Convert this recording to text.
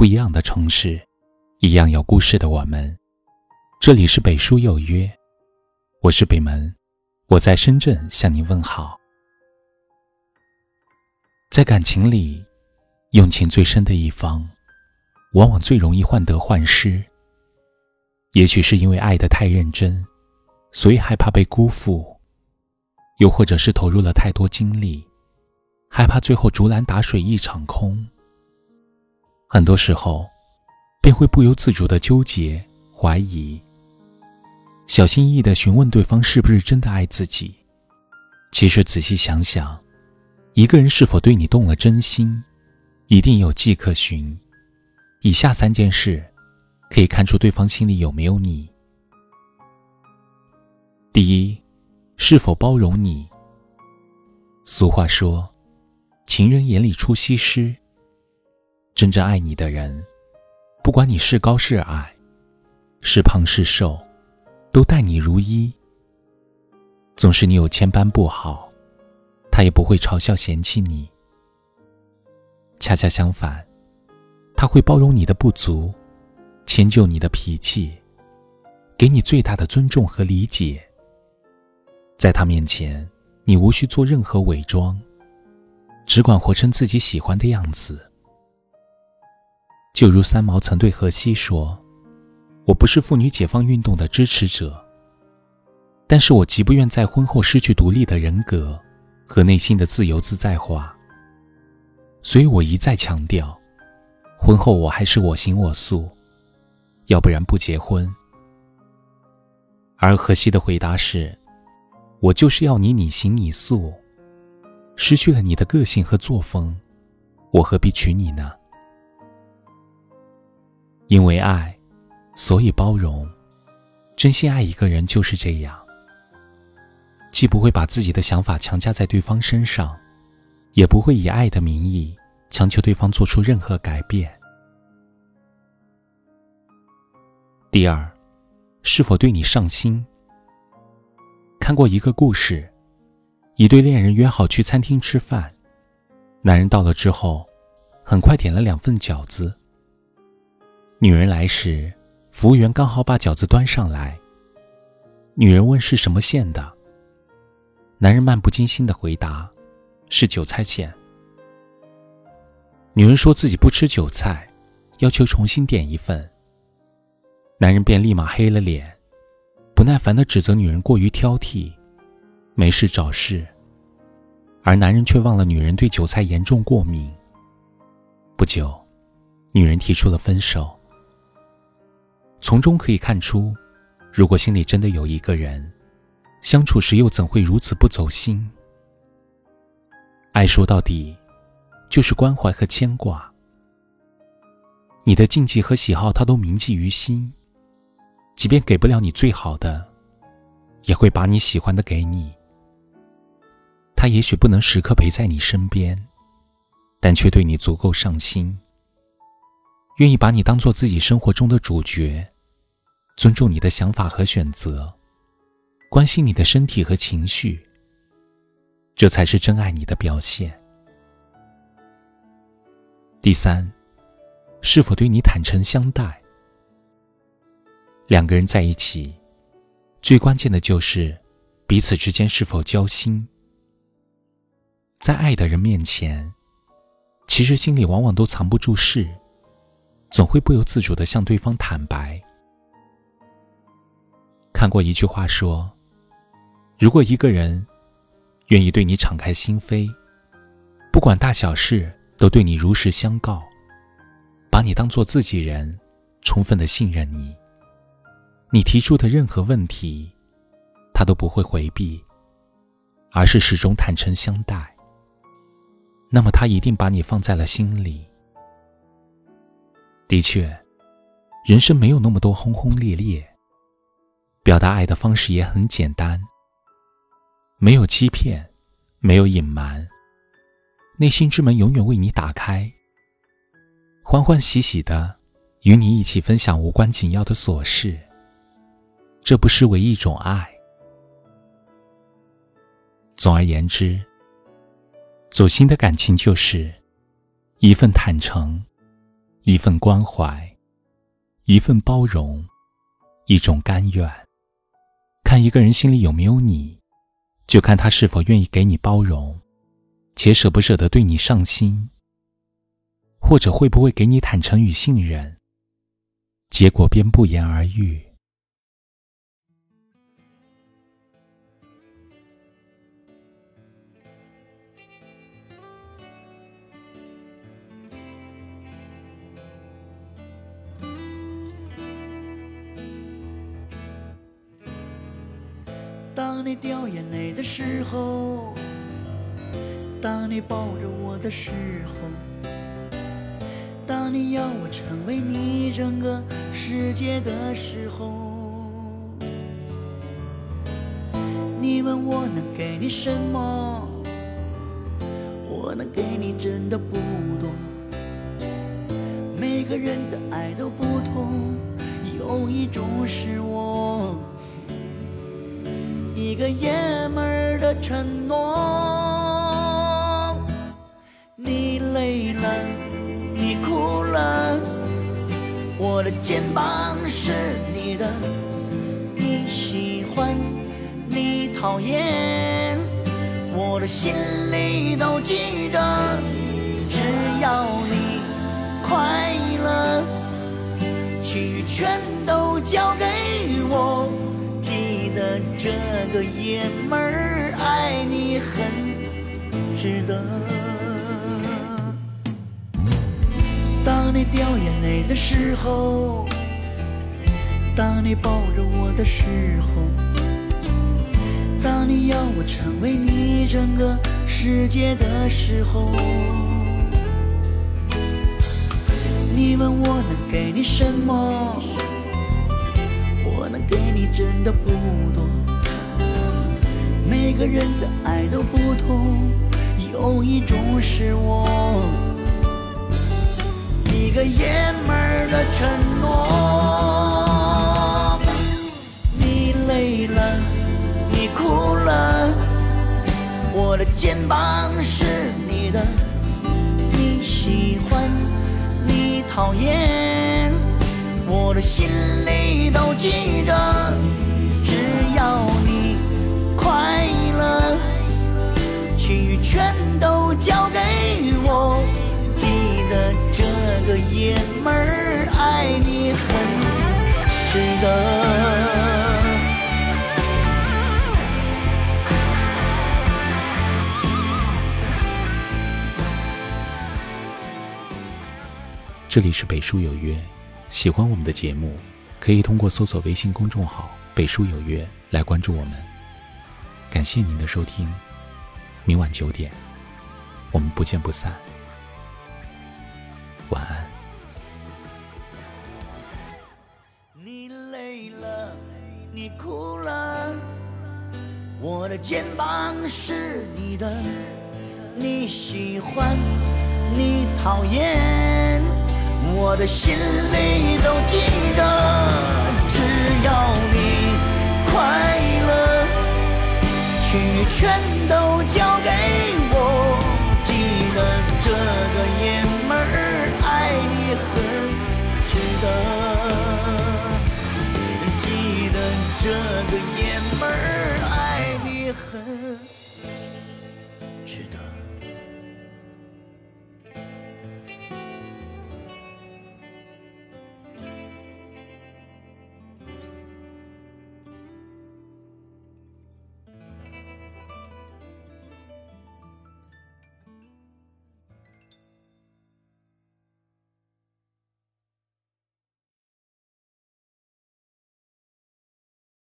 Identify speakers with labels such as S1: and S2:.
S1: 不一样的城市，一样有故事的我们。这里是北书有约，我是北门，我在深圳向您问好。在感情里，用情最深的一方，往往最容易患得患失。也许是因为爱得太认真，所以害怕被辜负；又或者是投入了太多精力。害怕最后竹篮打水一场空，很多时候便会不由自主的纠结、怀疑，小心翼翼的询问对方是不是真的爱自己。其实仔细想想，一个人是否对你动了真心，一定有迹可循。以下三件事可以看出对方心里有没有你：第一，是否包容你。俗话说。情人眼里出西施。真正爱你的人，不管你是高是矮，是胖是瘦，都待你如一。纵使你有千般不好，他也不会嘲笑嫌弃你。恰恰相反，他会包容你的不足，迁就你的脾气，给你最大的尊重和理解。在他面前，你无需做任何伪装。只管活成自己喜欢的样子。就如三毛曾对荷西说：“我不是妇女解放运动的支持者，但是我极不愿在婚后失去独立的人格和内心的自由自在化。所以我一再强调，婚后我还是我行我素，要不然不结婚。”而荷西的回答是：“我就是要你你行你素。”失去了你的个性和作风，我何必娶你呢？因为爱，所以包容。真心爱一个人就是这样，既不会把自己的想法强加在对方身上，也不会以爱的名义强求对方做出任何改变。第二，是否对你上心？看过一个故事。一对恋人约好去餐厅吃饭，男人到了之后，很快点了两份饺子。女人来时，服务员刚好把饺子端上来。女人问是什么馅的，男人漫不经心的回答：“是韭菜馅。”女人说自己不吃韭菜，要求重新点一份。男人便立马黑了脸，不耐烦的指责女人过于挑剔。没事找事，而男人却忘了女人对韭菜严重过敏。不久，女人提出了分手。从中可以看出，如果心里真的有一个人，相处时又怎会如此不走心？爱说到底，就是关怀和牵挂。你的禁忌和喜好，他都铭记于心，即便给不了你最好的，也会把你喜欢的给你。他也许不能时刻陪在你身边，但却对你足够上心，愿意把你当做自己生活中的主角，尊重你的想法和选择，关心你的身体和情绪。这才是真爱你的表现。第三，是否对你坦诚相待？两个人在一起，最关键的就是彼此之间是否交心。在爱的人面前，其实心里往往都藏不住事，总会不由自主的向对方坦白。看过一句话说：“如果一个人愿意对你敞开心扉，不管大小事都对你如实相告，把你当做自己人，充分的信任你，你提出的任何问题，他都不会回避，而是始终坦诚相待。”那么他一定把你放在了心里。的确，人生没有那么多轰轰烈烈，表达爱的方式也很简单，没有欺骗，没有隐瞒，内心之门永远为你打开，欢欢喜喜的与你一起分享无关紧要的琐事，这不失为一种爱。总而言之。走心的感情就是一份坦诚，一份关怀，一份包容，一种甘愿。看一个人心里有没有你，就看他是否愿意给你包容，且舍不舍得对你上心，或者会不会给你坦诚与信任。结果便不言而喻。
S2: 当你掉眼泪的时候，当你抱着我的时候，当你要我成为你整个世界的时候，你问我能给你什么？我能给你真的不多。每个人的爱都不同，有一种是我。个爷们儿的承诺，你累了，你哭了，我的肩膀是你的，你喜欢，你讨厌，我的心里都记着，只要你快乐，其余全都交给我。这个爷们儿爱你很值得。当你掉眼泪的时候，当你抱着我的时候，当你要我成为你整个世界的时候，你问我能给你什么？我能给你真的不多。每个人的爱都不同，有一种是我一个爷们儿的承诺。你累了，你哭了，我的肩膀是你的，你喜欢，你讨厌，我的心里都记着，值得。
S1: 这里是北书有约，喜欢我们的节目，可以通过搜索微信公众号“北书有约”来关注我们。感谢您的收听。明晚九点，我们不见不散。晚安。
S2: 我的肩膀是你的，你喜欢，你讨厌，我的心里都记着，只要你快乐，情与全都交给我，记得这个爷们儿爱你很。